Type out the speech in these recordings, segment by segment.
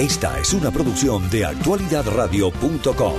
Esta es una producción de actualidadradio.com.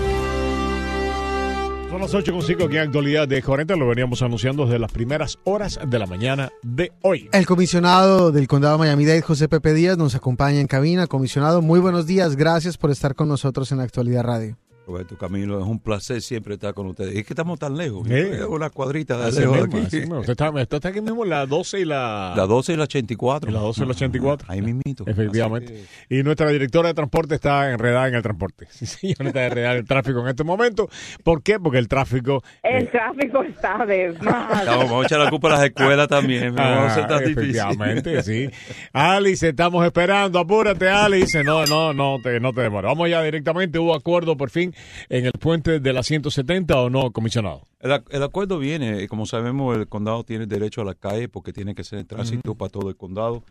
Son las 8 con 5 aquí en actualidad de 40. Lo veníamos anunciando desde las primeras horas de la mañana de hoy. El comisionado del condado de Miami-Dade, José Pepe Díaz, nos acompaña en cabina. Comisionado, muy buenos días. Gracias por estar con nosotros en Actualidad Radio. Roberto Camilo, es un placer siempre estar con ustedes. Es que estamos tan lejos. Sí. Es una cuadrita de Así lejos mismo, aquí. mismo. Usted está, usted está aquí mismo la 12 y la... La 12 y la 84. Y la 12 y la 84. Ahí mismito. Efectivamente. Y nuestra directora de transporte está enredada en el transporte. Sí, señora, está enredada en el tráfico en este momento. ¿Por qué? Porque el tráfico... El eh, tráfico está de más. Vamos, vamos a echar la culpa a las escuelas también. No va a ser Ah, tan difícil. efectivamente, sí. Alice, estamos esperando. Apúrate, Alice. No, no, no te, no te demores. Vamos ya directamente. ¿Hubo acuerdo por fin en el puente de la 170 o no, comisionado? El, ac- el acuerdo viene, como sabemos, el condado tiene derecho a la calle porque tiene que ser el tránsito para todo el condado.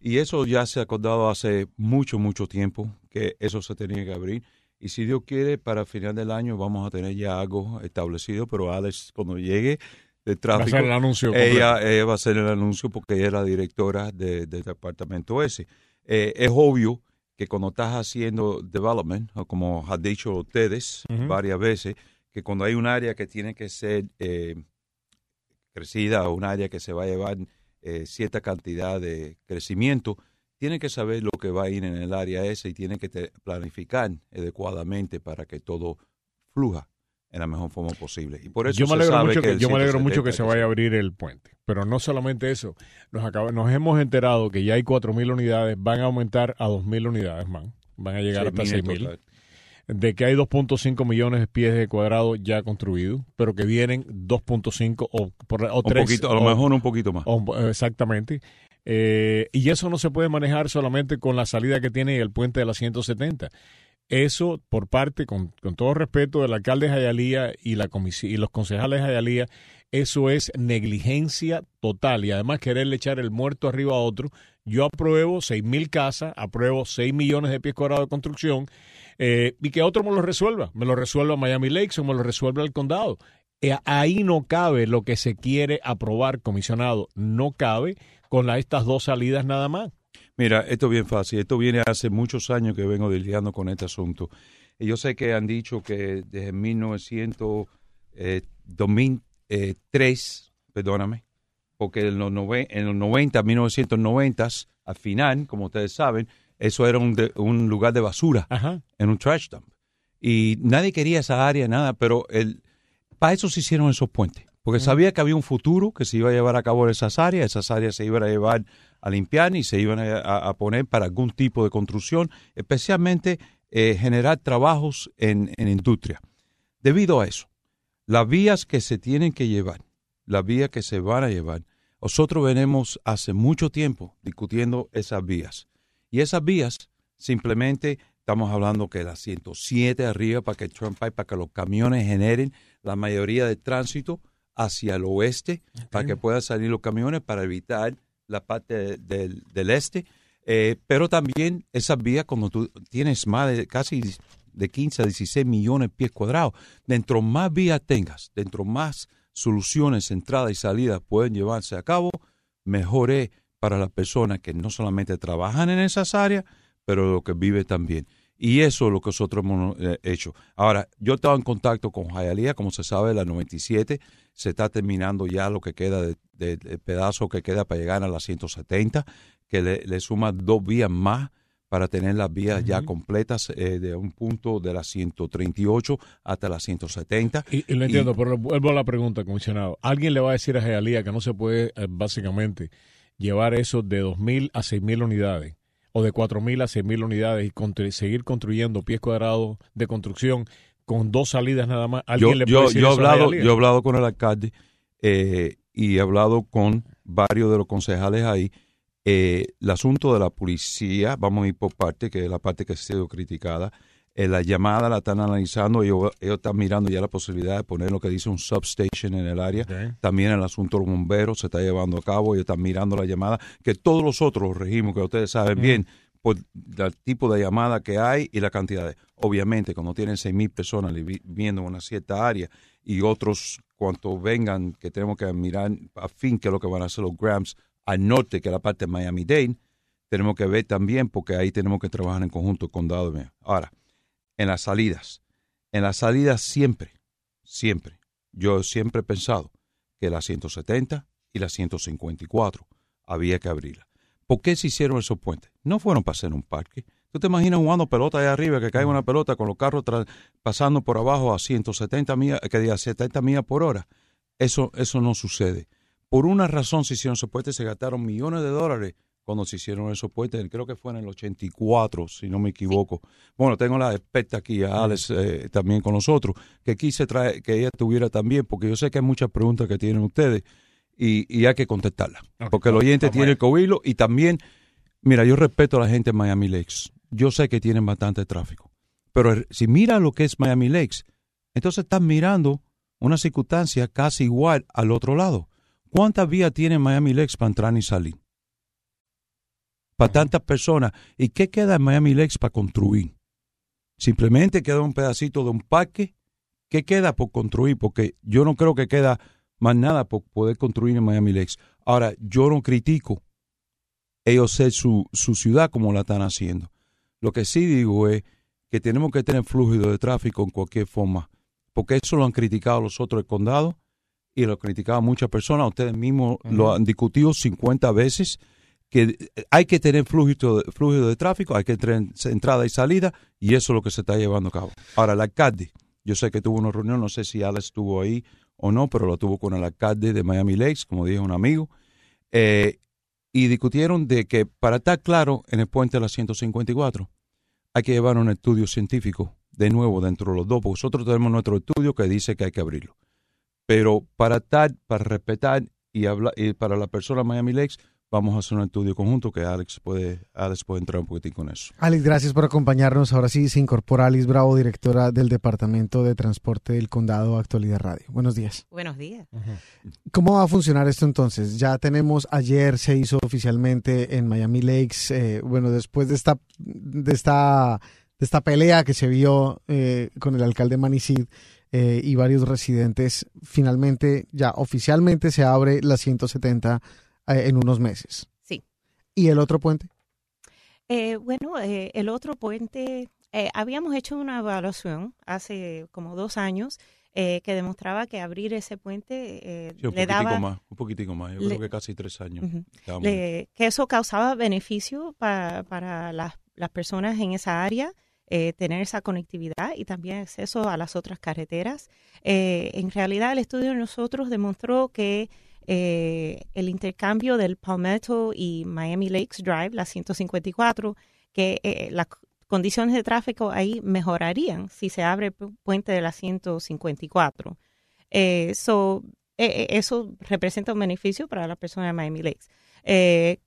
Y eso ya se ha acordado hace mucho, mucho tiempo, que eso se tenía que abrir. Y si Dios quiere, para final del año vamos a tener ya algo establecido, pero Alex, cuando llegue del tráfico, ser el anuncio ella, ella va a hacer el anuncio porque ella es la directora de- del departamento ese. Eh, es obvio que cuando estás haciendo development, o como han dicho ustedes varias veces, que cuando hay un área que tiene que ser eh, crecida o un área que se va a llevar eh, cierta cantidad de crecimiento, tiene que saber lo que va a ir en el área esa y tiene que planificar adecuadamente para que todo fluya en la mejor forma posible. Y por eso yo me alegro, mucho que, yo me alegro mucho 170 que se vaya a abrir el puente. Pero no solamente eso. Nos, acaba- nos hemos enterado que ya hay 4.000 unidades. Van a aumentar a 2.000 unidades, man. Van a llegar hasta 6.000 en 6.000. total. de que hay 2.5 millones de pies de cuadrado ya construidos, pero que vienen 2.5 o, por- o Un 3. poquito, a lo o- mejor un poquito más. o- exactamente. Eh, y eso no se puede manejar solamente con la salida que tiene el puente de la 170. Eso, por parte, con, con todo respeto del alcalde de Jayalía y, la y los concejales de Jayalía, eso es negligencia total y además quererle echar el muerto arriba a otro. Yo apruebo 6 mil casas, apruebo 6 millones de pies cuadrados de construcción eh, y que otro me lo resuelva. Me lo resuelva Miami Lakes o me lo resuelva el condado. Eh, ahí no cabe lo que se quiere aprobar, comisionado. No cabe con estas dos salidas nada más. Mira, esto es bien fácil. Esto viene hace muchos años que vengo lidiando con este asunto. Y yo sé que han dicho que desde 1900, eh, 2003, perdóname, porque en los, en los 90, 1990, al final, como ustedes saben, eso era un, de- un lugar de basura Ajá. en un trash dump. Y nadie quería esa área, nada, pero el, para eso se hicieron esos puentes. Porque sabía que había un futuro que se iba a llevar a cabo en esas áreas, esas áreas se iban a llevar a limpiar y se iban a, poner para algún tipo de construcción, especialmente eh, generar trabajos en, en industria. Debido a eso, las vías que se tienen que llevar, las vías que se van a llevar, nosotros venimos hace mucho tiempo discutiendo esas vías. Y esas vías simplemente estamos hablando que las 107 arriba para que Turnpike, para que los camiones generen la mayoría del tránsito hacia el oeste, para que puedan salir los camiones para evitar la parte de- del, del este. Eh, pero también esas vías, cuando tú tienes más de casi de 15 a 16 millones de pies cuadrados, dentro más vías tengas, dentro más soluciones, entradas y salidas pueden llevarse a cabo, mejor es para las personas que no solamente trabajan en esas áreas, pero lo que vive también. Y eso es lo que nosotros hemos eh, hecho. Ahora, yo estaba en contacto con Jayalía, como se sabe, la 97 se está terminando ya lo que queda de- de- del pedazo que queda para llegar a la 170, que le, le suma dos vías más para tener las vías ya completas eh, de un punto de la 138 hasta la 170. Y, y lo entiendo, pero vuelvo a la pregunta, comisionado. ¿Alguien le va a decir a Jalía que no se puede, eh, básicamente, llevar eso de 2.000 a 6.000 unidades? O de 4.000 a 6.000 unidades y constru- seguir construyendo pies cuadrados de construcción con dos salidas nada más. ¿Alguien yo, le puede yo, decir yo he hablado, yo he hablado con el alcalde eh, y he hablado con varios de los concejales ahí. Eh, el asunto de la policía, vamos a ir por parte, que es la parte que ha sido criticada. Eh, la llamada la están analizando, ellos, ellos están mirando ya la posibilidad de poner lo que dice un substation en el área. También el asunto de los bomberos se está llevando a cabo, ellos están mirando la llamada, que todos los otros regimos que ustedes saben bien, por el tipo de llamada que hay y la cantidad de... Obviamente, cuando tienen 6.000 personas vi- viviendo en una cierta área y otros, cuanto vengan, que tenemos que mirar a fin que es lo que van a hacer los grams al norte, que es la parte de Miami-Dade, tenemos que ver también, porque ahí tenemos que trabajar en conjunto con condado. Ahora, en las salidas, en las salidas siempre, siempre, yo siempre he pensado que la 170 y la 154 había que abrirla. ¿Por qué se hicieron esos puentes? No fueron para hacer un parque. ¿Tú te imaginas jugando pelota allá arriba, que caiga una pelota con los carros pasando por abajo a 170 millas, que diga 70 millas por hora? Eso, eso no sucede. Por una razón se hicieron esos puentes, se gastaron millones de dólares cuando se hicieron esos puentes, creo que fue en el 84, si no me equivoco. Bueno, tengo la experta aquí, a Alex, eh, también con nosotros, que quise traer, que ella estuviera también, porque yo sé que hay muchas preguntas que tienen ustedes y, hay que contestarlas. porque el oyente tiene el cobilo y también, mira, yo respeto a la gente de Miami Lakes. Yo sé que tienen bastante tráfico. Pero si mira lo que es Miami Lakes, entonces están mirando una circunstancia casi igual al otro lado. ¿Cuántas vías tiene Miami Lakes para entrar y salir? Para tantas personas. ¿Y qué queda en Miami Lakes para construir? Simplemente queda un pedacito de un parque. ¿Qué queda por construir? Porque yo no creo que queda más nada por poder construir en Miami Lakes. Ahora, yo no critico ellos ser su, su ciudad como la están haciendo. Lo que sí digo es que tenemos que tener flujo de tráfico en cualquier forma, porque eso lo han criticado los otros condados y lo han criticado muchas personas. Ustedes mismos lo han discutido 50 veces que hay que tener flujo, flujo de tráfico, hay que tener entrada y salida, y eso es lo que se está llevando a cabo. Ahora, el alcalde, yo sé que tuvo una reunión, no sé si Alex estuvo ahí o no, pero lo tuvo con el alcalde de Miami Lakes, como dijo un amigo, eh, y discutieron de que para estar claro en el puente de la 154 hay que llevar un estudio científico de nuevo dentro de los dos, porque nosotros tenemos nuestro estudio que dice que hay que abrirlo. Pero para estar, para respetar y, hablar, y para la persona Miami Lakes, vamos a hacer un estudio conjunto que Alex puede, Alex puede entrar un poquitín con eso. Alex, gracias por acompañarnos. Ahora sí se incorpora Alice Bravo, directora del Departamento de Transporte del Condado Actualidad Radio. Buenos días. Buenos días. ¿Cómo va a funcionar esto entonces? Ya tenemos, ayer se hizo oficialmente en Miami Lakes, eh, bueno, después de esta, de esta, de esta pelea que se vio eh, con el alcalde Manicid, eh, y varios residentes, finalmente ya oficialmente se abre la 170 eh, en unos meses. Sí. ¿Y el otro puente? Eh, bueno, eh, el otro puente, habíamos hecho una evaluación hace como dos años que demostraba que abrir ese puente sí, un le daba... Más, un poquitico más, yo creo que casi tres años. que eso causaba beneficio para, para las, las, personas en esa área. tener esa conectividad y también acceso a las otras carreteras. en realidad, el estudio de nosotros demostró que eh, el intercambio del Palmetto y Miami Lakes Drive, la 154, que eh, las condiciones de tráfico ahí mejorarían si se abre el puente de la 154. Eh, eso representa un beneficio para la persona de Miami Lakes.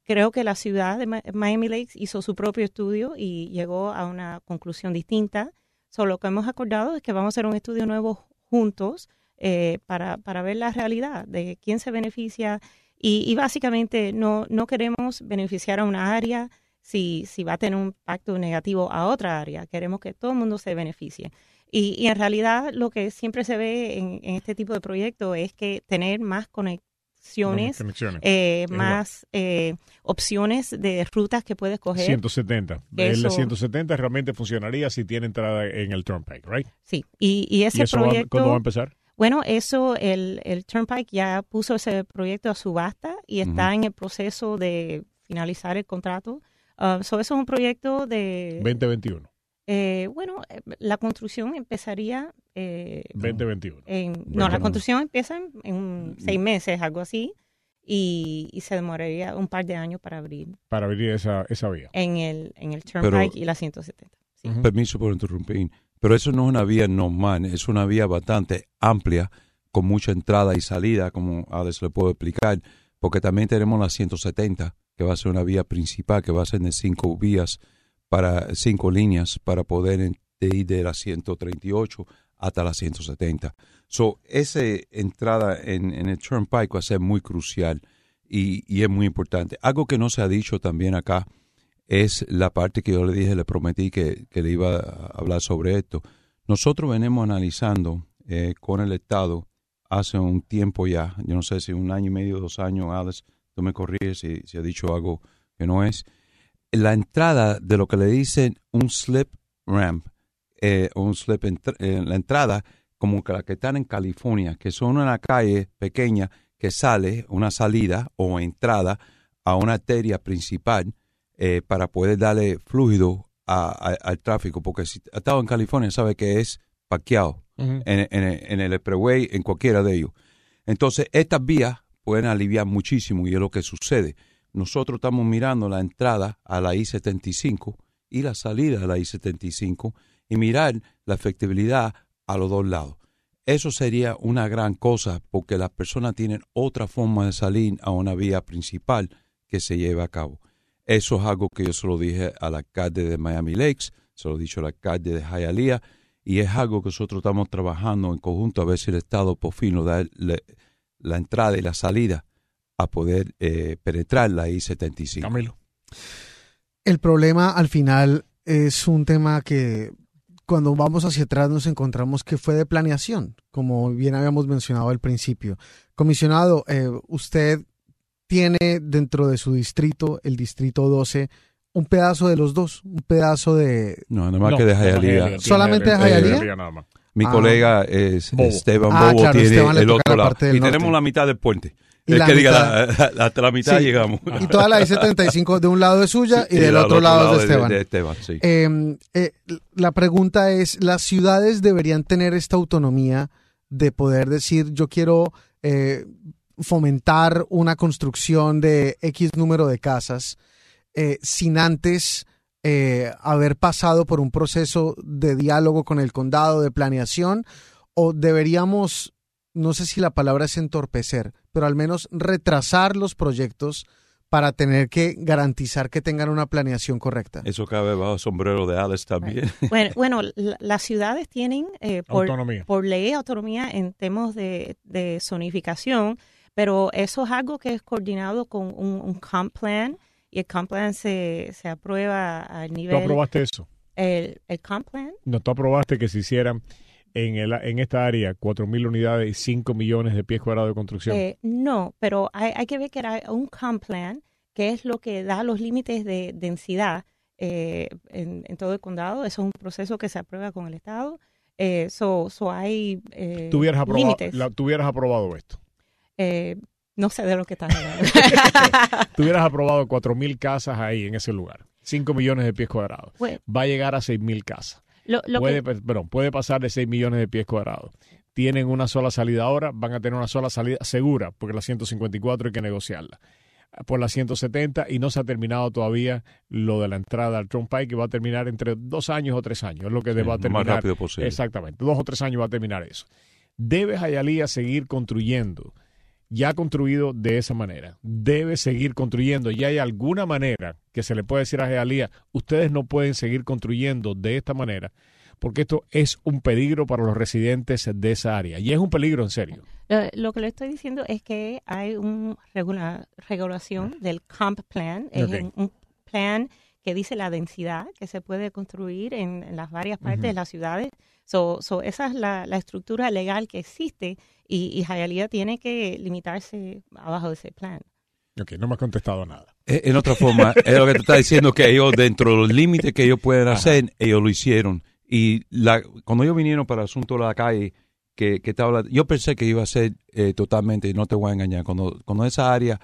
creo que la ciudad de Miami Lakes hizo su propio estudio y llegó a una conclusión distinta. Solo lo que hemos acordado es que vamos a hacer un estudio nuevo juntos eh, para, para ver la realidad de quién se beneficia y, básicamente no, no queremos beneficiar a una área si, si va a tener un impacto negativo a otra área. Queremos que todo el mundo se beneficie. Y, y en realidad lo que siempre se ve en, este tipo de proyectos es que tener más conexiones, eh, más eh, opciones de rutas que puedes coger. 170. El 170 realmente funcionaría si tiene entrada en el Turnpike, ¿right? Sí, y, y ese proyecto... ¿Cuándo va a empezar? Bueno, eso, el, el Turnpike ya puso ese proyecto a subasta y está en el proceso de finalizar el contrato. Uh, eso es un proyecto de... 2021. Eh, bueno, eh, la construcción empezaría... Eh, 2021. En, no, la construcción empieza en, seis meses, algo así, y, y, se demoraría un par de años para abrir. Para abrir esa, esa vía. En el, en el Turnpike y la 170. Permiso por interrumpir. Pero eso no es una vía normal, es una vía bastante amplia, con mucha entrada y salida, como Alex le puedo explicar, porque también tenemos la 170, que va a ser una vía principal, que va a ser de cinco vías, para cinco líneas, para poder ir de la 138 hasta la 170. So, esa entrada en, el Turnpike va a ser muy crucial y, y es muy importante. Algo que no se ha dicho también acá, es la parte que yo le dije, le prometí que, le iba a hablar sobre esto. Nosotros venimos analizando eh, con el Estado hace un tiempo ya, yo no sé si un año y medio, dos años, Alex, tú me corríes si, si he dicho algo que no es, la entrada de lo que le dicen un slip ramp, eh, un slip en eh, la entrada como que la que están en California, que son una calle pequeña que sale, una salida o entrada a una arteria principal eh, para poder darle fluido a- a- al tráfico, porque si ha estado en California sabe que es parqueado en, en- en el expressway, en cualquiera de ellos. Entonces, estas vías pueden aliviar muchísimo y es lo que sucede. Nosotros estamos mirando la entrada a la I-75 y la salida a la I-75 y mirar la efectividad a los dos lados. Eso sería una gran cosa porque las personas tienen otra forma de salir a una vía principal que se lleva a cabo. Eso es algo que yo se lo dije al alcalde de Miami Lakes, se lo he dicho al alcalde de Hialeah, y es algo que nosotros estamos trabajando en conjunto a ver si el Estado por fin nos da la entrada y la salida a poder eh, penetrar la I-75. Camilo. El problema al final es un tema que cuando vamos hacia atrás nos encontramos que fue de planeación, como bien habíamos mencionado al principio. Comisionado, eh, usted tiene dentro de su distrito, el distrito 12, un pedazo de los dos, un pedazo de... No, nada más No, que de tiene ¿Solamente de más. Mi Ah. colega es Bobo. Esteban Ah, Bobo, claro, tiene Esteban le el toca otro la lado. parte del Y norte. tenemos la mitad del puente. Y es la que diga, mitad- la, hasta la mitad Sí. llegamos. Y toda la I-75 de un lado es suya y Y del otro lado es de Esteban. de Esteban, sí. Eh, eh, la pregunta es, ¿las ciudades deberían tener esta autonomía de poder decir, yo quiero eh, fomentar una construcción de X número de casas eh, sin antes eh, haber pasado por un proceso de diálogo con el condado, de planeación? ¿O deberíamos, no sé si la palabra es entorpecer, pero al menos retrasar los proyectos para tener que garantizar que tengan una planeación correcta? Eso cabe bajo el sombrero de Alex también. Bueno, bueno la- las ciudades tienen eh, por, Autonomía. por ley autonomía en temas de, de zonificación, pero eso es algo que es coordinado con un, un comp plan y el comp plan se, se aprueba al ¿Tú nivel... aprobaste eso? El, el comp plan, No, tú aprobaste que se hicieran en, el, en esta área 4.000 unidades y 5 millones de pies cuadrados de construcción. eh, no, pero hay, hay que ver que era un comp plan, que es lo que da los límites de densidad eh, en, en todo el condado. Eso es un proceso que se aprueba con el Estado. Eh, so, so hay eh, tú, hubieras aprobado, la- tú hubieras aprobado esto. Eh, no sé de lo que están hablando. Tú hubieras aprobado 4.000 casas ahí en ese lugar. 5 millones de pies cuadrados. Bueno, Va a llegar a 6.000 casas. lo, lo puede, que, perdón, puede pasar de 6 millones de pies cuadrados. Tienen una sola salida ahora, van a tener una sola salida segura, porque la 154 hay que negociarla. Por la 170 y no se ha terminado todavía lo de la entrada al Trump Pike, que va a terminar entre dos años o tres años. Es lo que Sí, va a lo más terminar. rápido posible. Exactamente, dos o tres años va a terminar eso. Debe Hialeah seguir construyendo, ya construido de esa manera. Debe seguir construyendo. Ya hay alguna manera que se le puede decir a Hialeah, ustedes no pueden seguir construyendo de esta manera, porque esto es un peligro para los residentes de esa área. Y es un peligro en serio. lo, lo que le estoy diciendo es que hay una regulación del comp plan, es un plan que dice la densidad que se puede construir en, en las varias partes de las ciudades. So, so esa es la, la estructura legal que existe y, y Hialeah tiene que limitarse abajo de ese plan. Ok, no me has contestado nada. Eh, En otra forma, es lo que te está diciendo que ellos, dentro de los límites que ellos pueden hacer, ellos lo hicieron. Y la, cuando ellos vinieron para el asunto de la calle, que, que estaba, hablando, yo pensé que iba a ser eh, totalmente, y no te voy a engañar, cuando, cuando esa área,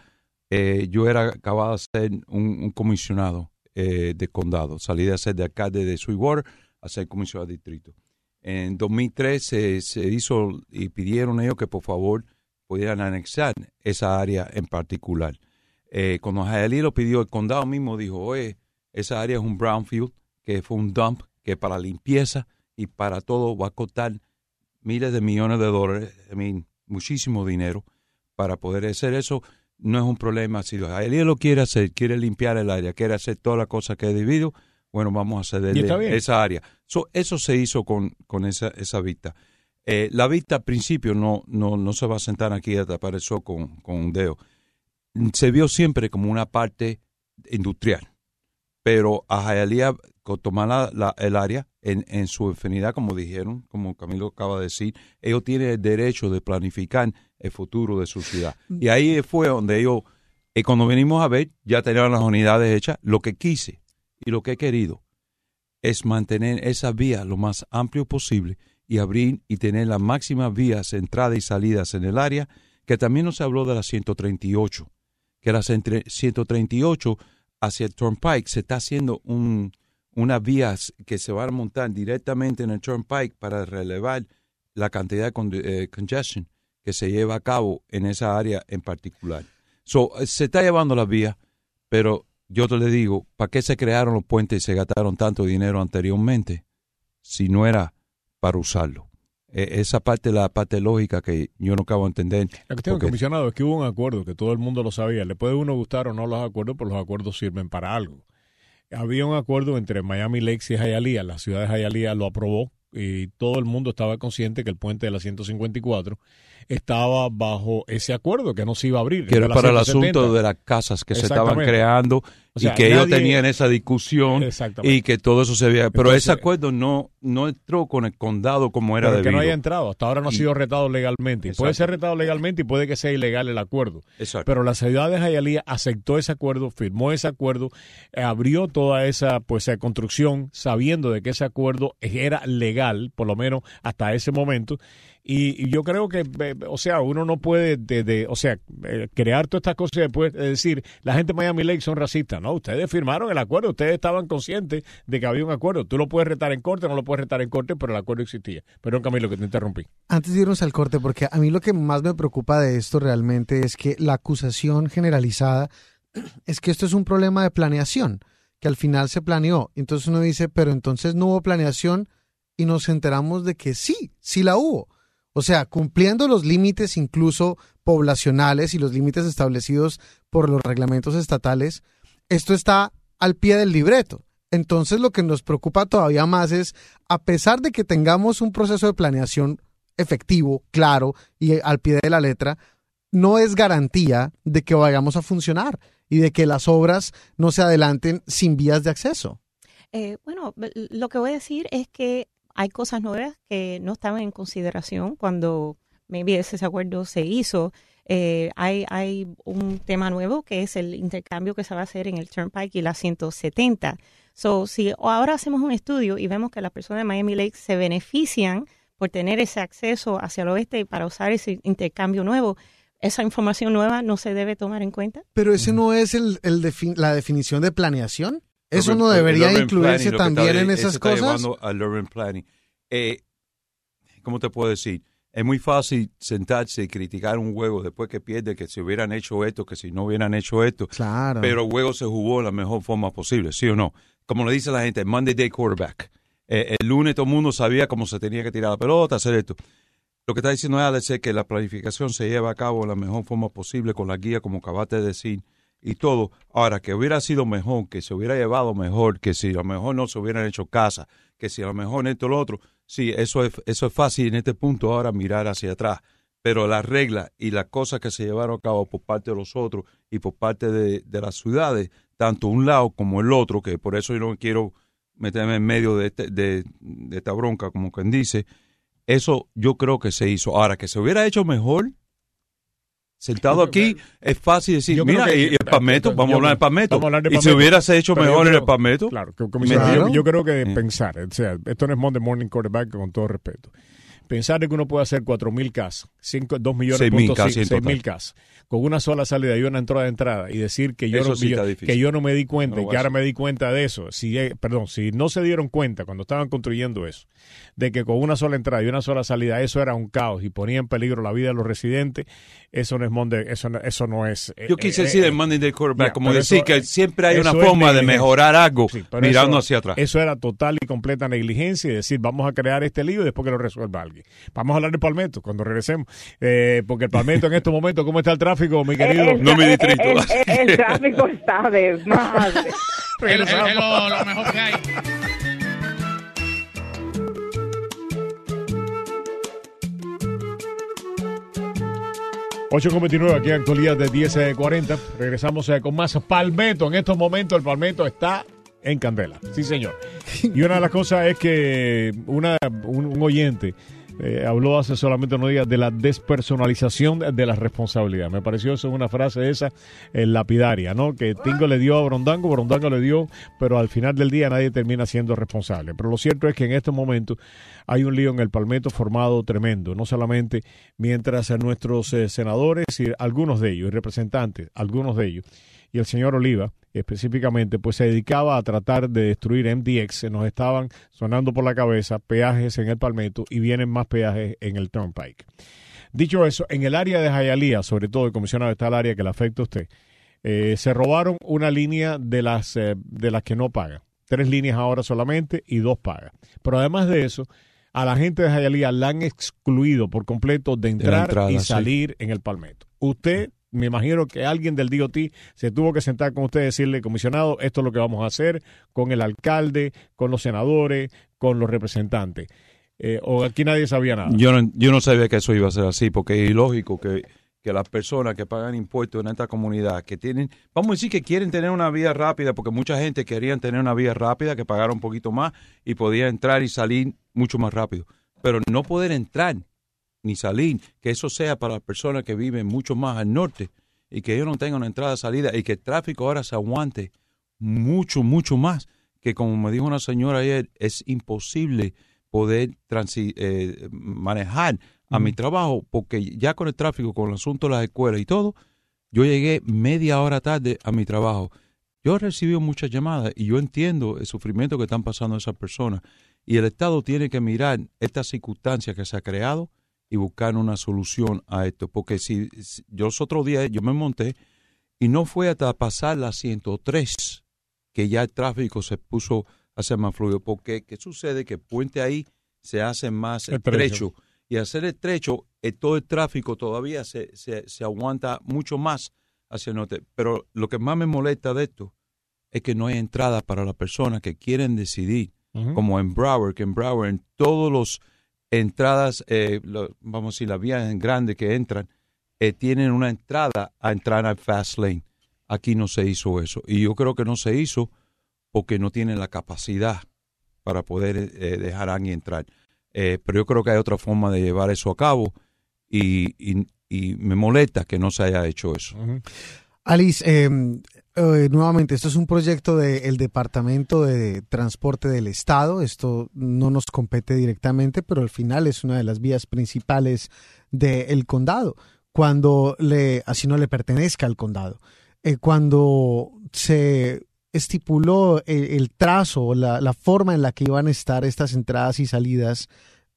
eh, yo era acabado de ser un, un comisionado eh, de condado, salí de ser de alcalde de Sweetwater a ser comisionado de distrito. En 2003 se, hizo y pidieron ellos que por favor pudieran anexar esa área en particular. Eh, cuando Hialeah lo pidió, el condado mismo dijo, oye, esa área es un brownfield, que fue un dump, que para limpieza y para todo va a costar miles de millones de dólares, muchísimo dinero para poder hacer eso. No es un problema. Si Hialeah lo quiere hacer, quiere limpiar el área, quiere hacer todas las cosas que he debido, bueno, vamos a cederle esa área. So, eso se hizo con, con esa, esa vista. Eh, la vista al principio no, no, no se va a sentar aquí a tapar el sol con, con un dedo. Se vio siempre como una parte industrial, pero a Hialeah co- tomar la- la- el área en, en su infinidad, como dijeron, como Camilo acaba de decir, ellos tienen el derecho de planificar el futuro de su ciudad. Y ahí fue donde ellos Y cuando venimos a ver, ya tenían las unidades hechas. Lo que quise y lo que he querido es mantener esa vía lo más amplio posible y abrir y tener las máximas vías, entradas y salidas en el área, que también nos habló de la 138, que entre 138 hacia el Turnpike se está haciendo un, una vía que se va a montar directamente en el Turnpike para relevar la cantidad de con- eh, congestion que se lleva a cabo en esa área en particular. So, eh, se está llevando la vía, pero yo te le digo, ¿para qué se crearon los puentes y se gastaron tanto dinero anteriormente si no era para usarlo? Eh, esa parte la parte lógica que yo no acabo de entender. La cuestión, porque- comisionado, es que hubo un acuerdo que todo el mundo lo sabía. Le puede uno gustar o no los acuerdos, pero los acuerdos sirven para algo. Había un acuerdo entre Miami Lakes y Hialeah. La ciudad de Hialeah lo aprobó y todo el mundo estaba consciente que el puente de la 154 estaba bajo ese acuerdo, que no se iba a abrir. que era para el 170. asunto de las casas que se estaban creando O sea, y que ellos nadie- tenían esa discusión y que todo eso se había... Pero Entonces- ese acuerdo no, no entró con el condado como era Pero que debido. no haya entrado. Hasta ahora no ha Y- sido retado legalmente. Puede ser retado legalmente y puede que sea ilegal el acuerdo. Exacto. Pero la ciudad de Hialeah aceptó ese acuerdo, firmó ese acuerdo, eh, abrió toda esa pues construcción sabiendo de que ese acuerdo era legal, por lo menos hasta ese momento. Y, yo creo que, eh, o sea, uno no puede, de, o sea, eh, crear todas estas cosas y después eh, decir, la gente de Miami Lakes son racistas. No, ustedes firmaron el acuerdo, ustedes estaban conscientes de que había un acuerdo. Tú lo puedes retar en corte, no lo puedes retar en corte, pero el acuerdo existía. Perdón, Camilo, que te interrumpí. Antes de irnos al corte, porque a mí lo que más me preocupa de esto realmente es que la acusación generalizada es que esto es un problema de planeación, que al final se planeó. Entonces uno dice, pero entonces no hubo planeación y nos enteramos de que sí, sí la hubo. O sea, cumpliendo los límites incluso poblacionales y los límites establecidos por los reglamentos estatales, esto está al pie del libreto. Entonces lo que nos preocupa todavía más es, a pesar de que tengamos un proceso de planeación efectivo, claro y al pie de la letra, no es garantía de que vayamos a funcionar y de que las obras no se adelanten sin vías de acceso. Eh, bueno, lo que voy a decir es que hay cosas nuevas que no estaban en consideración cuando maybe ese acuerdo se hizo. Eh, hay, hay un tema nuevo que es el intercambio que se va a hacer en el Turnpike y la 170. So, si ahora hacemos un estudio y vemos que las personas de Miami Lakes se benefician por tener ese acceso hacia el oeste para usar ese intercambio nuevo, esa información nueva no se debe tomar en cuenta. Pero ese no es el, el la definición de planeación. Eso no debería incluirse también está- en esas está cosas. planning. Eh, ¿Cómo te puedo decir? Es muy fácil sentarse y criticar un juego después que pierde, que si hubieran hecho esto, que si no hubieran hecho esto. Claro. Pero el juego se jugó de la mejor forma posible, ¿sí o no? Como le dice la gente, Monday Day Quarterback. Eh, el lunes todo el mundo sabía cómo se tenía que tirar la pelota, hacer esto. Lo que está diciendo Alex es que la planificación se lleva a cabo de la mejor forma posible con la guía, como acabaste de decir, y todo. Ahora, que hubiera sido mejor, que se hubiera llevado mejor, que si a lo mejor no se hubieran hecho casa, que si a lo mejor esto o lo otro, sí, eso es, eso es fácil en este punto ahora mirar hacia atrás. Pero las reglas y las cosas que se llevaron a cabo por parte de los otros y por parte de, de las ciudades, tanto un lado como el otro, que por eso yo no quiero meterme en medio de, este- de, de esta bronca, como quien dice, eso yo creo que se hizo. Ahora, que se hubiera hecho mejor, sentado aquí, es fácil decir, mira, que- y, y el Palmetto, vamos a hablar del Palmetto. de y si hubieras hecho mejor en el Palmetto, Claro, que- yo, yo creo que pensar, o sea, esto no es Monday Morning Quarterback con todo respeto. Pensar que uno puede hacer 4.000 casas, 5, 2 millones, 6.000 punto casas cinco, en total. 6.000 casas, con una sola salida y una entrada de entrada y decir que yo, Eso no, sí yo- que yo no me di cuenta No y que ahora me di cuenta de eso, si, eh, perdón, si no se dieron cuenta cuando estaban construyendo eso, de que con una sola entrada y una sola salida eso era un caos y ponía en peligro la vida de los residentes, eso no es Monday, eso no, eso no es... eh, yo quise eh, decir eh, el Monday Day Quarterback, como decir eso- que siempre hay una forma de mejorar algo Sí, mirando eso- hacia atrás. Eso era total y completa negligencia y decir, vamos a crear este lío y después que lo resuelva alguien. Vamos a hablar de Palmetto cuando regresemos. Eh, porque el Palmetto en estos momentos, ¿cómo está el tráfico, mi querido? El, No, mi distrito. El, el- el tráfico está de madre. Es, lo, lo mejor que hay. 8.29 aquí en actualidad de 10.40. Regresamos eh, con más Palmetto. En estos momentos el Palmetto está en candela. Sí, señor. Y una de las cosas es que una, un, un oyente eh, habló hace solamente unos días de la despersonalización de la responsabilidad. Me pareció eso una frase esa eh, lapidaria, ¿no? Que Tingo le dio a Brondango, Brondango le dio, pero al final del día nadie termina siendo responsable. Pero lo cierto es que en este momento hay un lío en el Palmetto formado tremendo, no solamente mientras nuestros eh, senadores y algunos de ellos, representantes, algunos de ellos, y el señor Oliva específicamente, pues se dedicaba a tratar de destruir MDX, se nos estaban sonando por la cabeza peajes en el Palmetto y vienen más peajes en el Turnpike. Dicho eso, en el área de Jayalía, sobre todo el comisionado está el área que le afecta a usted, eh, se robaron una línea de las, eh, de las que no pagan. Tres líneas ahora solamente y dos pagan. Pero además de eso, a la gente de Jayalía la han excluido por completo de entrar entrada, y sí. salir en el Palmetto. Usted, me imagino que alguien del DOT se tuvo que sentar con usted y decirle, comisionado, esto es lo que vamos a hacer con el alcalde, con los senadores, con los representantes. Eh, o aquí nadie sabía nada. Yo no, yo no sabía que eso iba a ser así, porque es ilógico que, que las personas que pagan impuestos en esta comunidad, que tienen, vamos a decir que quieren tener una vía rápida, porque mucha gente querían tener una vía rápida, que pagara un poquito más y podía entrar y salir mucho más rápido. Pero no poder entrar ni salir, que eso sea para las personas que viven mucho más al norte y que ellos no tengan una entrada salida y que el tráfico ahora se aguante mucho, mucho más, que como me dijo una señora ayer, es imposible poder eh, manejar a mi trabajo, porque ya con el tráfico, con el asunto de las escuelas y todo, yo llegué media hora tarde a mi trabajo. Yo he recibido muchas llamadas y yo entiendo el sufrimiento que están pasando esas personas. Y el Estado tiene que mirar esta circunstancia que se ha creado y buscar una solución a esto. Porque si, si- yo los otros días yo me monté y no fue hasta pasar la 103 que ya el tráfico se puso a ser más fluido. Porque, ¿qué sucede? Que el puente ahí se hace más Estrecho. Y al ser estrecho, eh, todo el tráfico todavía se, se, se aguanta mucho más hacia el norte. Pero lo que más me molesta de esto es que no hay entrada para las personas que quieren decidir, como en Broward, que en Broward, en todos los entradas, eh, vamos a decir, las vías en grande que entran, eh, tienen una entrada a entrar al fast lane. Aquí no se hizo eso. Y yo creo que no se hizo porque no tienen la capacidad para poder eh, dejar a alguien entrar. Eh, pero yo creo que hay otra forma de llevar eso a cabo y, y- y me molesta que no se haya hecho eso. Alice, eh, eh, nuevamente, esto es un proyecto del Departamento de Transporte del Estado. Esto no nos compete directamente, pero al final es una de las vías principales del condado. Cuando le, así no le pertenezca al condado. Eh, cuando se estipuló el, el trazo, la, la forma en la que iban a estar estas entradas y salidas,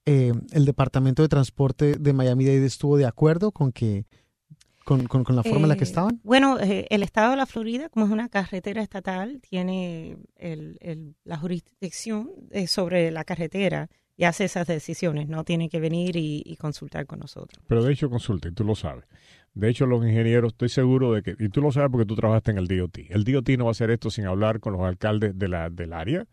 eh, el Departamento de Transporte de Miami-Dade estuvo de acuerdo con que con, con- con la forma en la que Eh, estaban. Bueno, eh, el estado de la Florida, como es una carretera estatal, tiene el- el- la jurisdicción eh, sobre la carretera y hace esas decisiones. No tiene que venir y, y consultar con nosotros. Pero de hecho consulta, y tú lo sabes. De hecho, los ingenieros, estoy seguro de que, y tú lo sabes porque tú trabajaste en el DOT. El DOT no va a hacer esto sin hablar con los alcaldes de la, del área.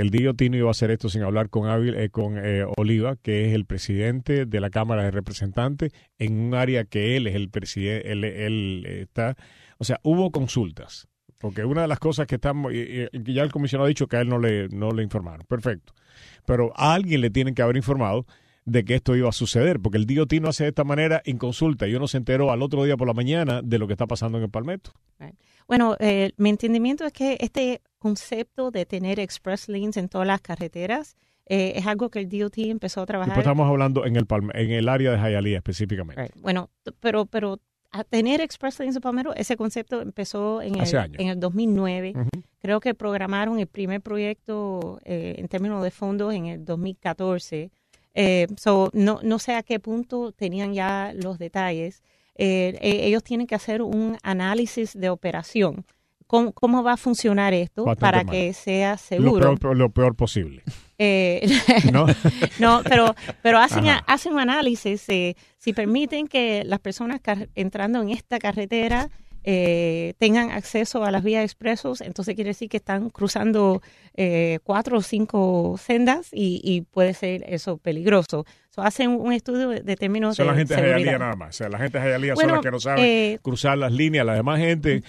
El DOT no iba a hacer esto sin hablar con, Ávil- eh, con eh, Oliva, que es el presidente de la Cámara de Representantes, en un área que él es el presidente, él, está. O sea, hubo consultas. Porque una de las cosas que estamos, que ya el comisionado ha dicho que a él no le, no le informaron. Perfecto. Pero a alguien le tienen que haber informado de que esto iba a suceder, porque el DOT no hace de esta manera en consulta. Y uno se enteró al otro día por la mañana de lo que está pasando en el Palmetto. Bueno, eh, mi entendimiento es que este concepto de tener express lanes en todas las carreteras eh, es algo que el DOT empezó a trabajar. Después estamos hablando en el, Palme- en el área de Hialeah específicamente. Right. Bueno, pero, pero a tener express lanes en Palmetto, ese concepto empezó en Hace el, años. en el 2009. Ujú. Creo que programaron el primer proyecto eh, en términos de fondos en el 2014. Eh, so, no, no sé a qué punto tenían ya los detalles. Eh, ellos tienen que hacer un análisis de operación. ¿Cómo, cómo va a funcionar esto Bastante para mal. que sea Lo seguro? peor, lo peor posible. Eh, ¿no? no, pero, pero hacen, Ajá. hacen un análisis. eh, si permiten que las personas entrando en esta carretera eh, tengan acceso a las vías expresos, entonces quiere decir que están cruzando eh, cuatro o cinco sendas y, y puede ser eso peligroso. So, hacen un estudio de términos Son de la gente de. Hialeah nada más. O sea, la gente de Hialeah Bueno, son las que no saben eh, cruzar las líneas. La demás gente,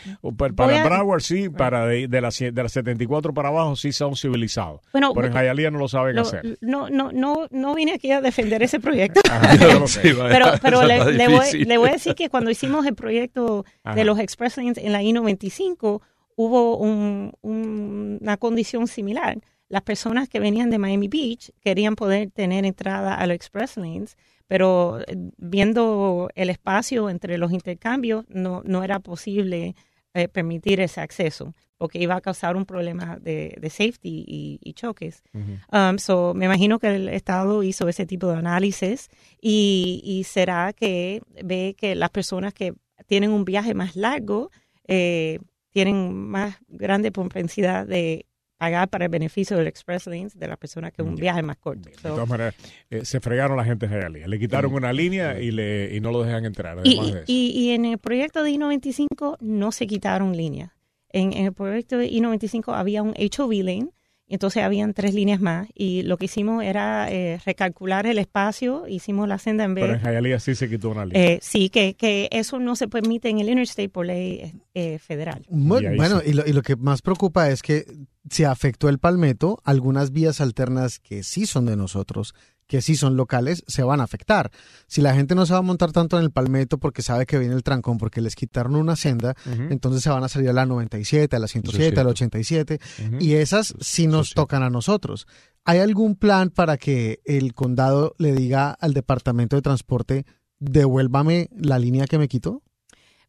para a- Broward sí, para de, de, las, de las 74 para abajo sí son civilizados. Bueno, pero en Hialeah no lo saben Lo- hacer. no, no, no, no vine aquí a defender ese proyecto. Ajá, sé. Vaya, pero pero le, voy, le voy a decir que cuando hicimos el proyecto Ajá. de los express lanes en la I-95, hubo un- un- una condición similar. Las personas que venían de Miami Beach querían poder tener entrada a los express lanes, pero eh, viendo el espacio entre los intercambios, no, no era posible eh, permitir ese acceso, porque iba a causar un problema de, de safety y, y choques. Um, so, me imagino que el Estado hizo ese tipo de análisis y, y será que ve que las personas que tienen un viaje más largo eh, tienen más grande propensidad de pagar para el beneficio del Express Lanes de las personas que un viaje más corto. De So, todas maneras, eh, se fregaron la gente de Hialeah. Le quitaron una línea y, le, y no lo dejan entrar. y, Además de eso. y, y en el proyecto de I-95 no se quitaron líneas. En, en el proyecto de I-95 había un HOV lane, y entonces habían tres líneas más. Y lo que hicimos era eh, recalcular el espacio, hicimos la senda en pero vez. en Hialeah sí se quitó una línea. Eh, sí, que, que eso no se permite en el interstate por ley eh, federal. Y Bueno, sí. y lo, y lo que más preocupa es que se afectó el palmeto, algunas vías alternas que sí son de nosotros, que sí son locales, se van a afectar. Si la gente no se va a montar tanto en el palmeto porque sabe que viene el trancón, porque les quitaron una senda, entonces se van a salir a la 97, a la 107, a la 87, ujú. y esas sí nos tocan a nosotros. ¿Hay algún plan para que el condado le diga al departamento de transporte, devuélvame la línea que me quitó?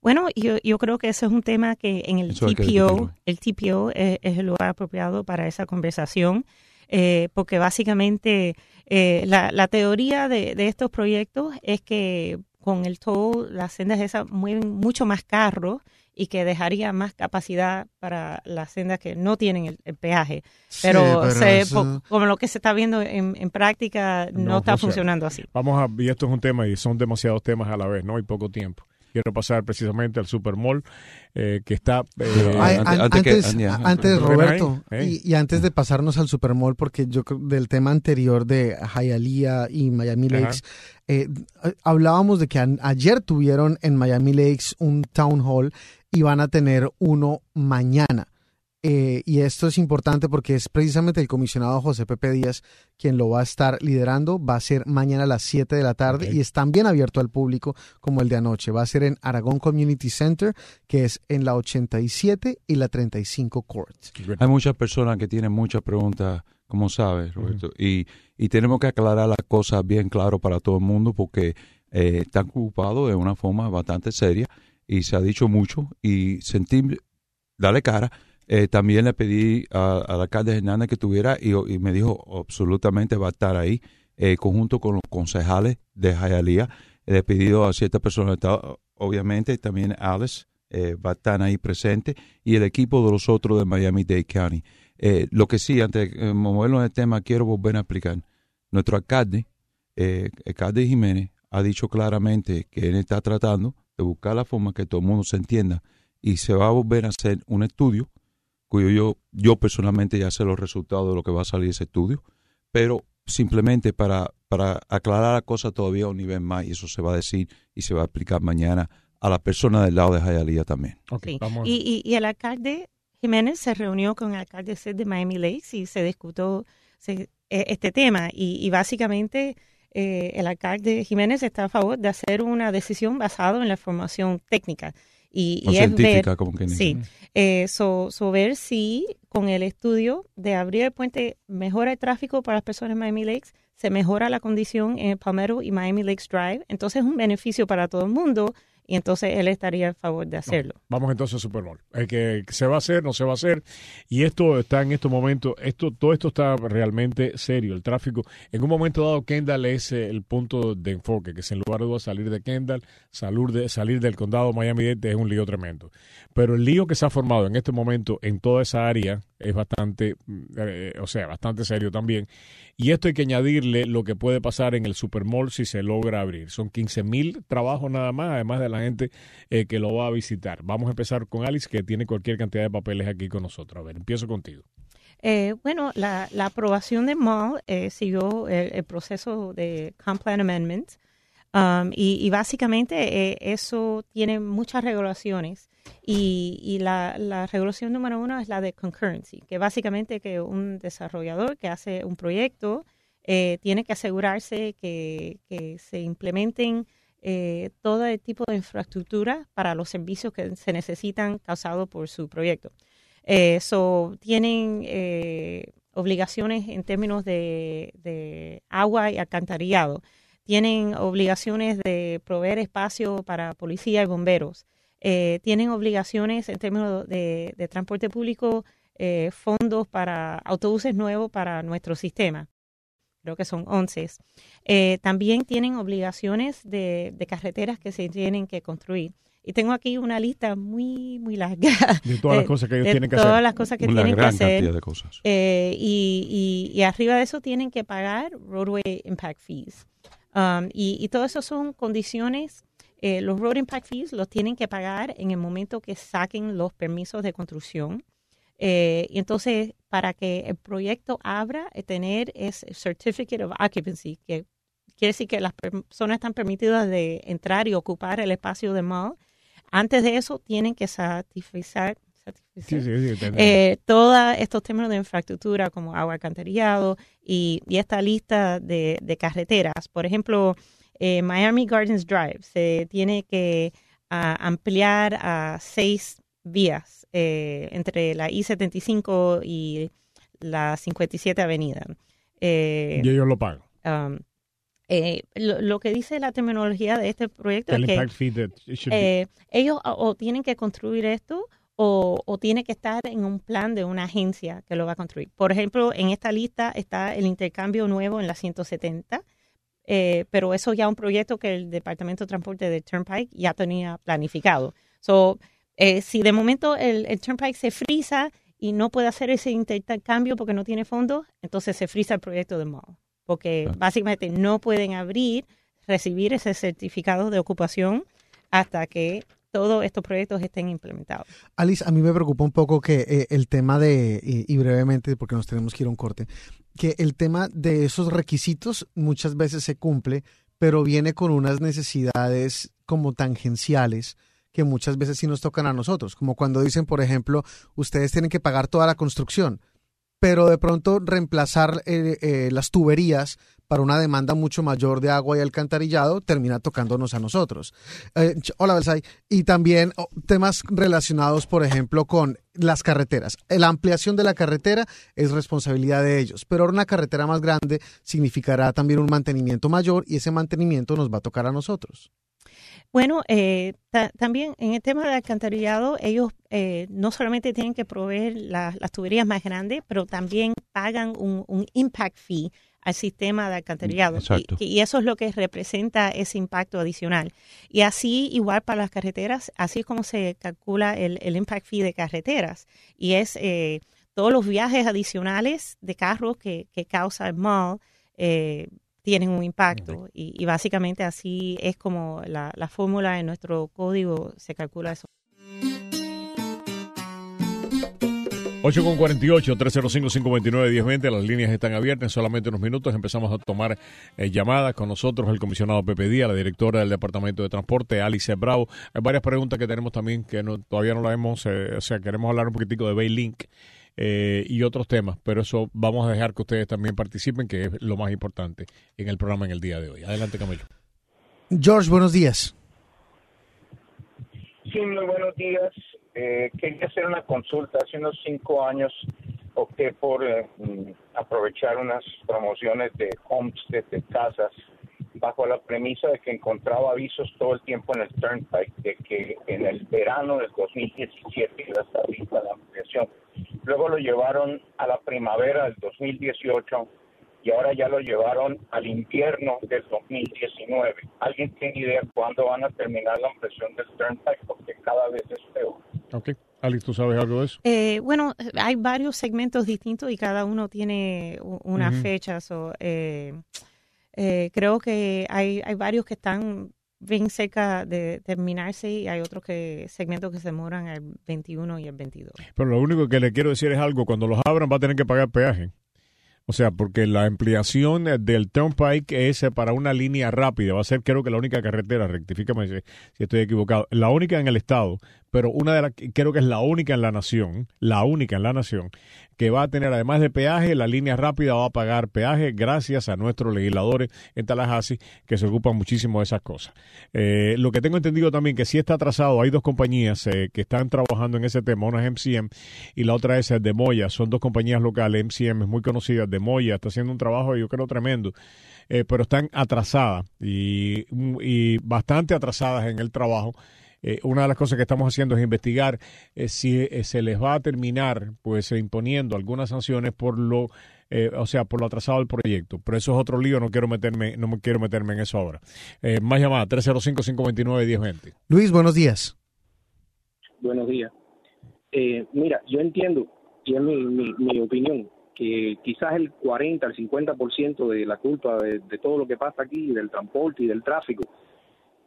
Bueno, yo, yo creo que eso es un tema que en el Eso hay TPO, el TPO es, es el lugar apropiado para esa conversación, eh, porque básicamente eh, la, la teoría de, de estos proyectos es que con el toll las sendas esas mueven mucho más carros y que dejaría más capacidad para las sendas que no tienen el, el peaje. Pero, Sí, se- eso- como lo que se está viendo en, en práctica no, No está funciona. funcionando así. Vamos a, y esto es un tema y son demasiados temas a la vez, ¿no? Y poco tiempo. Quiero pasar precisamente al Supermall, eh, que está... eh, Ay, antes- an- antes que- antes, Andy, ajá. antes, ¿Lo tienes Roberto, ahí? y, y antes de pasarnos al Supermall, porque yo creo del tema anterior de Hialeah y Miami. Lakes, eh, hablábamos de que an- ayer tuvieron en Miami Lakes un town hall y van a tener uno mañana. Eh, y esto es importante porque es precisamente el comisionado José Pepe Díaz quien lo va a estar liderando. Va a ser mañana a las 7 de la tarde y es también abierto al público como el de anoche. Va a ser en Aragón Community Center, que es en la 87 y la 35 Court. Hay muchas personas que tienen muchas preguntas, como sabes, Roberto, y, y tenemos que aclarar las cosas bien claro para todo el mundo porque eh, están ocupados de una forma bastante seria y se ha dicho mucho y sentí, dale cara. Eh, también le pedí a- al alcalde Hernández que tuviera y, me dijo absolutamente va a estar ahí, eh, conjunto con los concejales de Hialeah. Le he pedido a ciertas personas, obviamente también Alice eh, va a estar ahí presente y el equipo de los otros de Miami-Dade County. Eh, lo que sí, antes de eh, moverlo en el tema, quiero volver a explicar. Nuestro alcalde, alcalde Jiménez, ha dicho claramente que él está tratando de buscar la forma que todo el mundo se entienda y se va a volver a hacer un estudio cuyo yo, yo personalmente ya sé los resultados de lo que va a salir ese estudio, pero simplemente para, para aclarar la cosa todavía a un nivel más y eso se va a decir y se va a explicar mañana a la persona del lado de Hialeah también. Ok, Sí. vamos. Y, y, y el alcalde Jiménez se reunió con el alcalde de Miami Lakes y se discutió se- eh, este tema. Y, y básicamente eh, el alcalde Jiménez está a favor de hacer una decisión basada en la información técnica. Y, O y es ver, científica, como que sí, eh, so, so ver si con el estudio de abrir el puente mejora el tráfico para las personas en Miami Lakes, se mejora la condición en Palmetto y Miami Lakes Drive. Entonces es un beneficio para todo el mundo y entonces él estaría a favor de hacerlo. Vamos entonces al Super Bowl. El que se va a hacer, no se va a hacer. Y esto está en estos momentos, esto, todo esto está realmente serio. El tráfico, en un momento dado, Kendall es eh, el punto de enfoque, que es en lugar de salir de Kendall, salir, de, salir del condado Miami-Dade es un lío tremendo. Pero el lío que se ha formado en este momento en toda esa área es bastante, eh, o sea, bastante serio también. Y esto hay que añadirle lo que puede pasar en el Supermall si se logra abrir. Son 15 mil trabajos nada más, además de la gente eh, que lo va a visitar. Vamos a empezar con Alice, que tiene cualquier cantidad de papeles aquí con nosotros. A ver, empiezo contigo. Eh, bueno, la, la aprobación de MAL eh, siguió el, el proceso de Comp Plan Amendment um, y, básicamente eh, eso tiene muchas regulaciones y, la, la regulación número uno es la de concurrency, que básicamente que un desarrollador que hace un proyecto eh, tiene que asegurarse que, se implementen eh, todo el tipo de infraestructura para los servicios que se necesitan causados por su proyecto. Eh, so, tienen eh, obligaciones en términos de agua y alcantarillado. Tienen obligaciones de proveer espacio para policía y bomberos. Eh, tienen obligaciones en términos de, de transporte público, eh, fondos para autobuses nuevos para nuestro sistema. Creo que son 11. Eh, también tienen obligaciones de, de carreteras que se tienen que construir. Y tengo aquí una lista muy, muy larga. De todas las cosas que ellos de tienen que todas hacer. las cosas que Una tienen que hacer. cantidad de cosas. Eh, y, y- y arriba de eso tienen que pagar roadway impact fees. Um, y, y todo eso son condiciones. eh, los road impact fees los tienen que pagar en el momento que saquen los permisos de construcción. Eh, y entonces, para que el proyecto abra, eh, tener ese Certificate of Occupancy, que quiere decir que las personas están permitidas de entrar y ocupar el espacio de mall. Antes de eso, tienen que satisfacer, Sí, sí, sí, eh, todos estos términos de infraestructura como agua alcantarillado y, y esta lista de, de carreteras. Por ejemplo, eh, Miami Gardens Drive se tiene que ah, ampliar a seis vías eh, entre la I-75 y la 57 Avenida. Y ellos lo pagan. um, eh, lo, lo que dice la terminología de este proyecto El es que eh, ellos o tienen que construir esto o, o tiene que estar en un plan de una agencia que lo va a construir. Por ejemplo, en esta lista está el intercambio nuevo en la 170, eh, pero eso ya es un proyecto que el Departamento de Transporte de Turnpike ya tenía planificado. So, eh, si de momento el, el Turnpike se frisa y no puede hacer ese intercambio porque no tiene fondos, entonces se frisa el proyecto de mall. Porque básicamente no pueden abrir, recibir ese certificado de ocupación hasta que todos estos proyectos estén implementados. Alice, a mí me preocupa un poco que eh, el tema de, y, brevemente, porque nos tenemos que ir a un corte, que el tema de esos requisitos muchas veces se cumple, pero viene con unas necesidades como tangenciales que muchas veces sí nos tocan a nosotros, como cuando dicen, por ejemplo, ustedes tienen que pagar toda la construcción, pero de pronto reemplazar eh, eh, las tuberías para una demanda mucho mayor de agua y alcantarillado termina tocándonos a nosotros. Eh, hola, Belsay. Y también oh, temas relacionados, por ejemplo, con las carreteras. La ampliación de la carretera es responsabilidad de ellos, pero una carretera más grande significará también un mantenimiento mayor y ese mantenimiento nos va a tocar a nosotros. Bueno, eh, ta- también en el tema de alcantarillado, ellos eh, no solamente tienen que proveer la- las tuberías más grandes, pero también pagan un impact fee al sistema de alcantarillado. Exacto. Y, y eso es lo que representa ese impacto adicional. Y así, igual para las carreteras, así es como se calcula el, el impact fee de carreteras. Y es eh, todos los viajes adicionales de carros que, que causa el mall. eh, tienen un impacto y, y básicamente así es como la, la fórmula en nuestro código se calcula eso. 8 con 48, 305-529-1020. Las líneas están abiertas en solamente unos minutos. Empezamos a tomar eh, llamadas con nosotros, el comisionado Pepe Díaz, la directora del Departamento de Transporte, Alice Bravo. Hay varias preguntas que tenemos también que no- todavía no las hemos, eh, o sea, queremos hablar un poquitico de Baylink eh, y otros temas, pero eso vamos a dejar que ustedes también participen, que es lo más importante en el programa en el día de hoy. Adelante, Camilo. George, buenos días. Sí, muy buenos días. Eh, quería hacer una consulta. Hace unos cinco años opté por eh, mm, aprovechar unas promociones de homestead de casas bajo la premisa de que encontraba avisos todo el tiempo en el Turnpike de que en el verano del 2017 iba a estar lista la ampliación. Luego lo llevaron a la primavera del 2018 y ahora ya lo llevaron al invierno del 2019. ¿Alguien tiene idea cuándo van a terminar la impresión del Turnpike? Porque cada vez es peor. Ok. Alice, ¿tú sabes algo de eso? Eh, bueno, hay varios segmentos distintos y cada uno tiene una Ujú. fecha. so, eh, eh, creo que hay, hay varios que están bien cerca de terminarse y hay otros que segmentos que se demoran el 21 y el 22. Pero lo único que le quiero decir es algo, cuando los abran va a tener que pagar peaje. O sea, porque la ampliación del Turnpike es para una línea rápida, va a ser creo que la única carretera, rectifícame si, si estoy equivocado, la única en el estado, pero una de las, creo que es la única en la nación, la única en la nación, que va a tener además de peaje, la línea rápida va a pagar peaje gracias a nuestros legisladores en Tallahassee que se ocupan muchísimo de esas cosas. Eh, lo que tengo entendido también que si está atrasado, hay dos compañías eh, que están trabajando en ese tema, una es MCM y la otra es de Moya, son dos compañías locales, MCM es muy conocida, de Moya está haciendo un trabajo yo creo tremendo. Eh, pero están atrasadas y, y bastante atrasadas en el trabajo eh, una de las cosas que estamos haciendo es investigar eh, si eh, se les va a terminar pues imponiendo algunas sanciones por lo o sea, por lo atrasado del proyecto. Pero eso es otro lío, no quiero meterme, no me quiero meterme en eso ahora. más llamada, 305-529-1020. Luis, buenos días. Buenos días. mira, yo entiendo, y es mi, mi, opinión, que quizás el 40, el 50% de la culpa de, de, todo lo que pasa aquí, del transporte y del tráfico,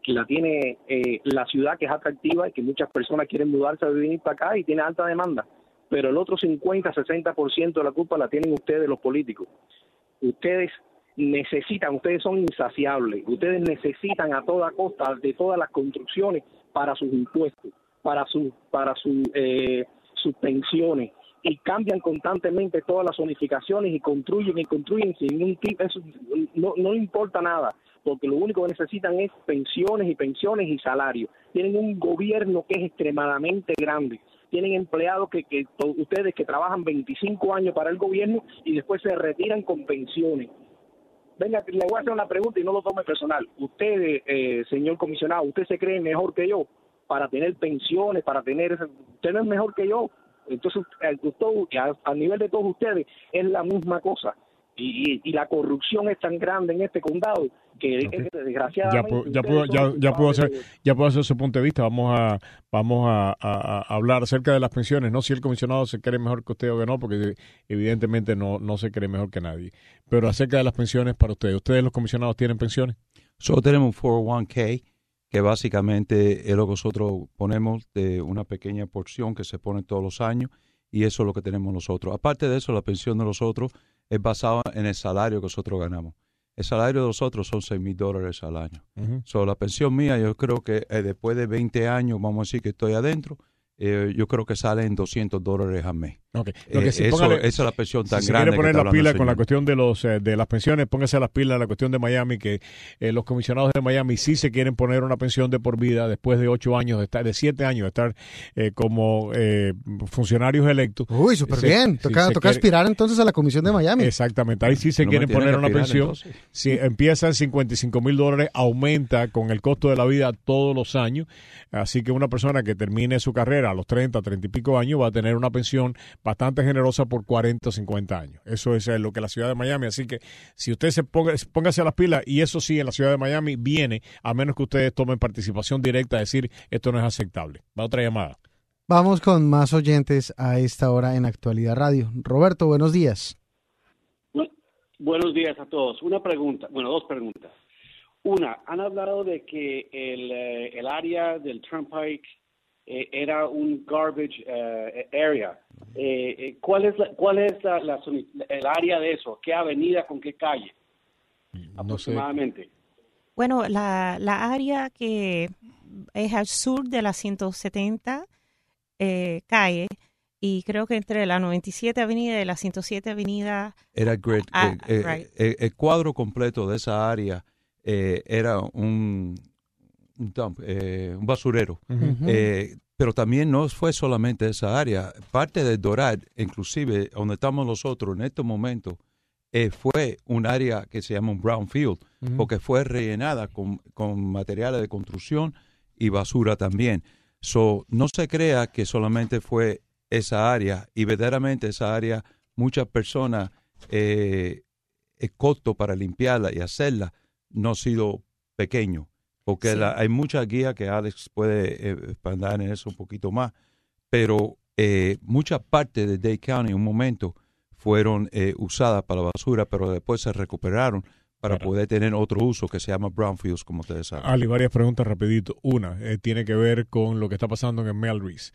que la tiene eh, la ciudad que es atractiva y que muchas personas quieren mudarse a vivir para acá y tiene alta demanda. Pero el otro 50, 60% de la culpa la tienen ustedes los políticos. Ustedes necesitan, ustedes son insaciables, ustedes necesitan a toda costa de todas las construcciones para sus impuestos, para, su, para su, eh, sus pensiones, y cambian constantemente todas las zonificaciones y construyen y construyen sin ningún tipo, eso no, no importa nada, porque lo único que necesitan es pensiones y pensiones y salarios. Tienen un gobierno que es extremadamente grande. Tienen empleados que, que ustedes que trabajan 25 años para el gobierno y después se retiran con pensiones. Venga, le voy a hacer una pregunta y no lo tome personal. Usted, eh, señor comisionado, ¿usted se cree mejor que yo para tener pensiones, para tener... Usted no es mejor que yo entonces, a, nivel de todos ustedes, es la misma cosa. Y, y, la corrupción es tan grande en este condado que desgraciadamente ya, puedo, ya, ya, puedo hacer ya puedo hacer su punto de vista. Vamos a vamos a, hablar acerca de las pensiones no si el comisionado se cree mejor que usted o que no porque evidentemente no no se cree mejor que nadie. Pero acerca de las pensiones para ustedes ustedes los comisionados tienen pensiones solo tenemos un 401k que básicamente es lo que nosotros ponemos de una pequeña porción que se pone todos los años y eso es lo que tenemos nosotros. Aparte de eso, la pensión de nosotros es basada en el salario que nosotros ganamos. El salario de nosotros son 6 mil dólares al año. la pensión mía, yo creo que eh, después de 20 años, vamos a decir que estoy adentro, eh, yo creo que sale en 200 dólares al mes. Okay. Eh, eso, esa es la pensión tan grande. Si quiere poner la pila con la cuestión de los eh, de las pensiones, póngase las pilas en la cuestión de Miami, que los comisionados de Miami sí se quieren poner una pensión de por vida después de ocho años, de estar, de siete años de estar como funcionarios electos. Uy, súper bien. Toca, toca aspirar entonces a la comisión de Miami. Exactamente. Ahí sí se quieren poner una pensión. Si empieza en 55 mil dólares, aumenta con el costo de la vida todos los años. Así que una persona que termine su carrera a los 30, 30 y pico años va a tener una pensión bastante generosa por 40 o 50 años. Eso es eh, lo que la ciudad de Miami. Así que si usted se ponga, póngase a las pilas, y eso sí, en la ciudad de Miami viene, a menos que ustedes tomen participación directa, a decir esto no es aceptable. Va otra llamada. Vamos con más oyentes a esta hora en Actualidad Radio. Roberto, buenos días. buenos días a todos. Una pregunta, bueno, dos preguntas. Una, han hablado de que el, eh, el área del Turnpike eh, era un garbage eh, area. ¿Cuál es, la, cuál es la, el área de eso? ¿Qué avenida con qué calle? aproximadamente. Bueno, la, la área que es al sur de la 170 calle y creo que entre la 97 Avenida y la 107 Avenida. Era great. Ah, el, cuadro completo de esa área eh, era un, un, eh, un basurero. Eh, pero también no fue solamente esa área. Parte de Dorad, inclusive donde estamos nosotros en este momento, fue un área que se llama un brownfield, porque fue rellenada con, con, materiales de construcción y basura también. So, no se crea que solamente fue esa área, y verdaderamente esa área, muchas personas, eh, el costo para limpiarla y hacerla no ha sido pequeño, porque hay mucha guía que Alex puede eh, expandir en eso un poquito más, pero eh, muchas partes de Dade County en un momento fueron eh, usadas para la basura, pero después se recuperaron para poder tener otro uso que se llama brownfields, como ustedes saben. Ali, varias preguntas rapidito. Una, eh, tiene que ver con lo que está pasando en el Melrose.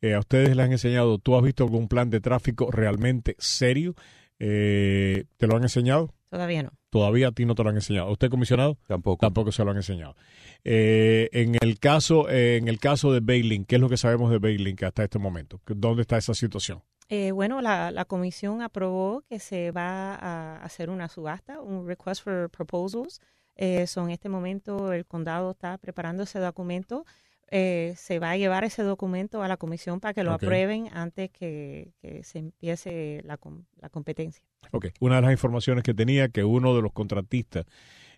Eh, a ustedes les han enseñado, ¿tú has visto algún plan de tráfico realmente serio? Eh, ¿Te lo han enseñado? Todavía no. Todavía a ti no te lo han enseñado. ¿Usted comisionado? Tampoco. Tampoco se lo han enseñado. Eh, en el caso, eh, en el caso de Bailink, ¿qué es lo que sabemos de Bailink hasta este momento? ¿Dónde está esa situación? Eh, bueno, la, la comisión aprobó que se va a hacer una subasta, un request for proposals. Eh, so, en este momento el condado está preparando ese documento. Eh, se va a llevar ese documento a la comisión para que lo aprueben antes que, que se empiece la, la competencia. Ok, una de las informaciones que tenía que uno de los contratistas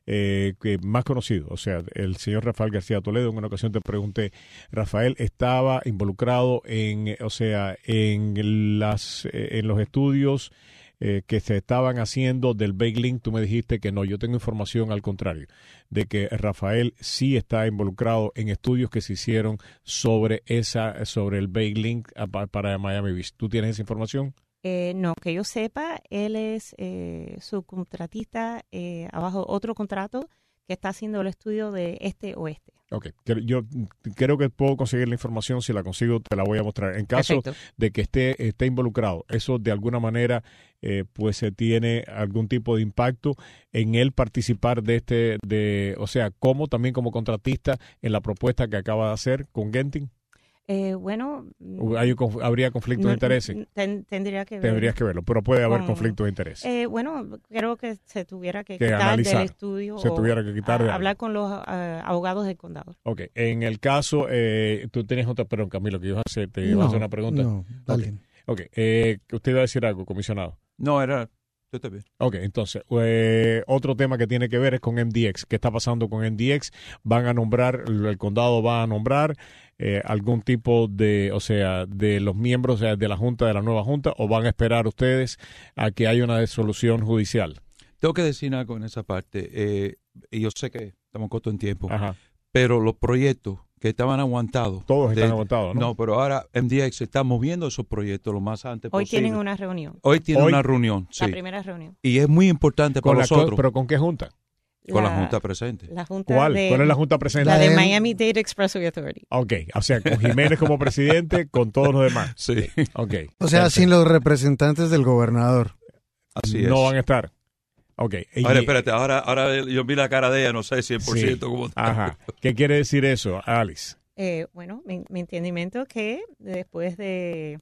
eh, que más conocido, o sea, el señor Rafael García Toledo, en una ocasión te pregunté, Rafael estaba involucrado en, o sea, en las, eh, en los estudios eh, que se estaban haciendo del Bakelink, tú me dijiste que no, yo tengo información al contrario, de que Rafael sí está involucrado en estudios que se hicieron sobre esa, sobre el Bakelink ah, pa- para Miami Beach. ¿Tú tienes esa información? Eh, no, que yo sepa, él es eh, subcontratista eh, abajo otro contrato que está haciendo el estudio de este oeste. Ok, yo creo que puedo conseguir la información, si la consigo te la voy a mostrar. En caso Perfecto. de que esté, esté involucrado, eso de alguna manera eh, pues se tiene algún tipo de impacto en él participar de este, de, o sea, como también como contratista en la propuesta que acaba de hacer con Genting. Eh, bueno, ¿O hay un conf- ¿Habría conflictos no- de intereses? ten- tendría que ver. Tendrías que verlo, pero puede haber con- conflictos de interés. Eh, bueno, creo que se tuviera que, Que quitar analizar. del estudio. Se o tuviera que quitar de hablar con los eh, abogados del condado. Ok, en el caso, eh, tú tienes otra, perdón Camilo, que ibas a hacer, te ibas a hacer una pregunta. No, dale. Ok, eh, usted iba a decir algo, comisionado. No, era... Yo. Ok, entonces, eh, otro tema que tiene que ver es con MDX. ¿Qué está pasando con MDX? Van a nombrar, el condado va a nombrar eh, algún tipo de, o sea, de los miembros o sea, de la Junta, de la nueva Junta, o van a esperar ustedes a que haya una resolución judicial? Tengo que decir algo en esa parte. eh, y yo sé que estamos cortos en tiempo, Ajá. pero los proyectos que estaban aguantados. Todos están de- aguantados, ¿no? No, pero ahora MDX está moviendo esos proyectos lo más antes Hoy posible. tienen una reunión. Hoy tiene Hoy- una reunión, sí. La primera reunión. Y es muy importante Con para nosotros. ¿Pero con qué Junta? Con la, La- Junta presente. La junta ¿Cuál? de, ¿Cuál es la Junta presente? La de La de- Miami Dade Expressway Authority. Ok, o sea, con Jiménez como presidente, con todos los demás. Sí, Ok. O sea, sin los representantes del gobernador. así no es. van a estar. Ok. y- Ahora, espérate, ahora, ahora yo vi la cara de ella, no sé 100% Sí. cómo Ajá. ¿Qué quiere decir eso, Alice? Eh, bueno, mi, mi entendimiento es que después de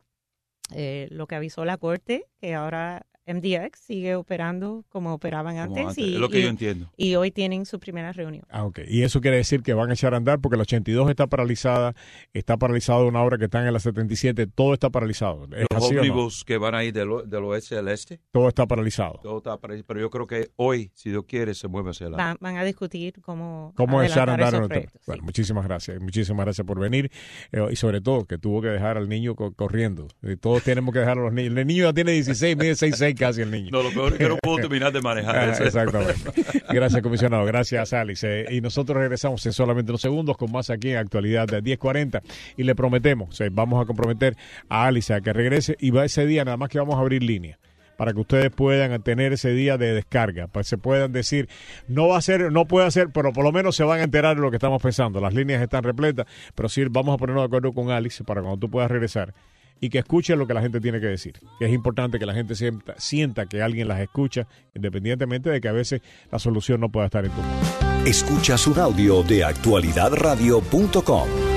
eh, lo que avisó la corte, que ahora MDX sigue operando como operaban Como antes, antes, y, es lo que y- yo entiendo. y hoy tienen su primera reunión. Ah, ok. Y eso quiere decir que van a echar a andar porque la 82 está paralizada, está paralizada una obra que están en la 77, todo está paralizado. ¿Es Los o no? ómnibus que van a ir del, del oeste al este, Todo está paralizado. todo está para ahí, pero yo creo que hoy, si Dios quiere, se mueve hacia la... Van, van a discutir cómo, ¿Cómo echar a andar? esos proyectos, sí. Bueno, muchísimas gracias. Muchísimas gracias por venir. Eh, y sobre todo, que tuvo que dejar al niño co- corriendo. Y todos tenemos que dejar a los niños. El niño ya tiene 16, mide 6'6 casi el niño. No, lo peor es que no puedo terminar de manejar. Ah, ese exactamente. Gracias, comisionado. Gracias, Alice. Eh, y nosotros regresamos en solamente unos segundos con más aquí en Actualidad de 1040. Y le prometemos, eh, vamos a comprometer a Alice a que regrese y va ese día, nada más que vamos a abrir línea para que ustedes puedan tener ese día de descarga, para que se puedan decir, no va a ser, no puede hacer, pero por lo menos se van a enterar de lo que estamos pensando. Las líneas están repletas, pero sí vamos a ponernos de acuerdo con Alice para cuando tú puedas regresar y que escuchen lo que la gente tiene que decir. Que es importante que la gente sienta, que alguien las escucha, independientemente de que a veces la solución no pueda estar en tu mano. Escuchas un audio de actualidadradio.com.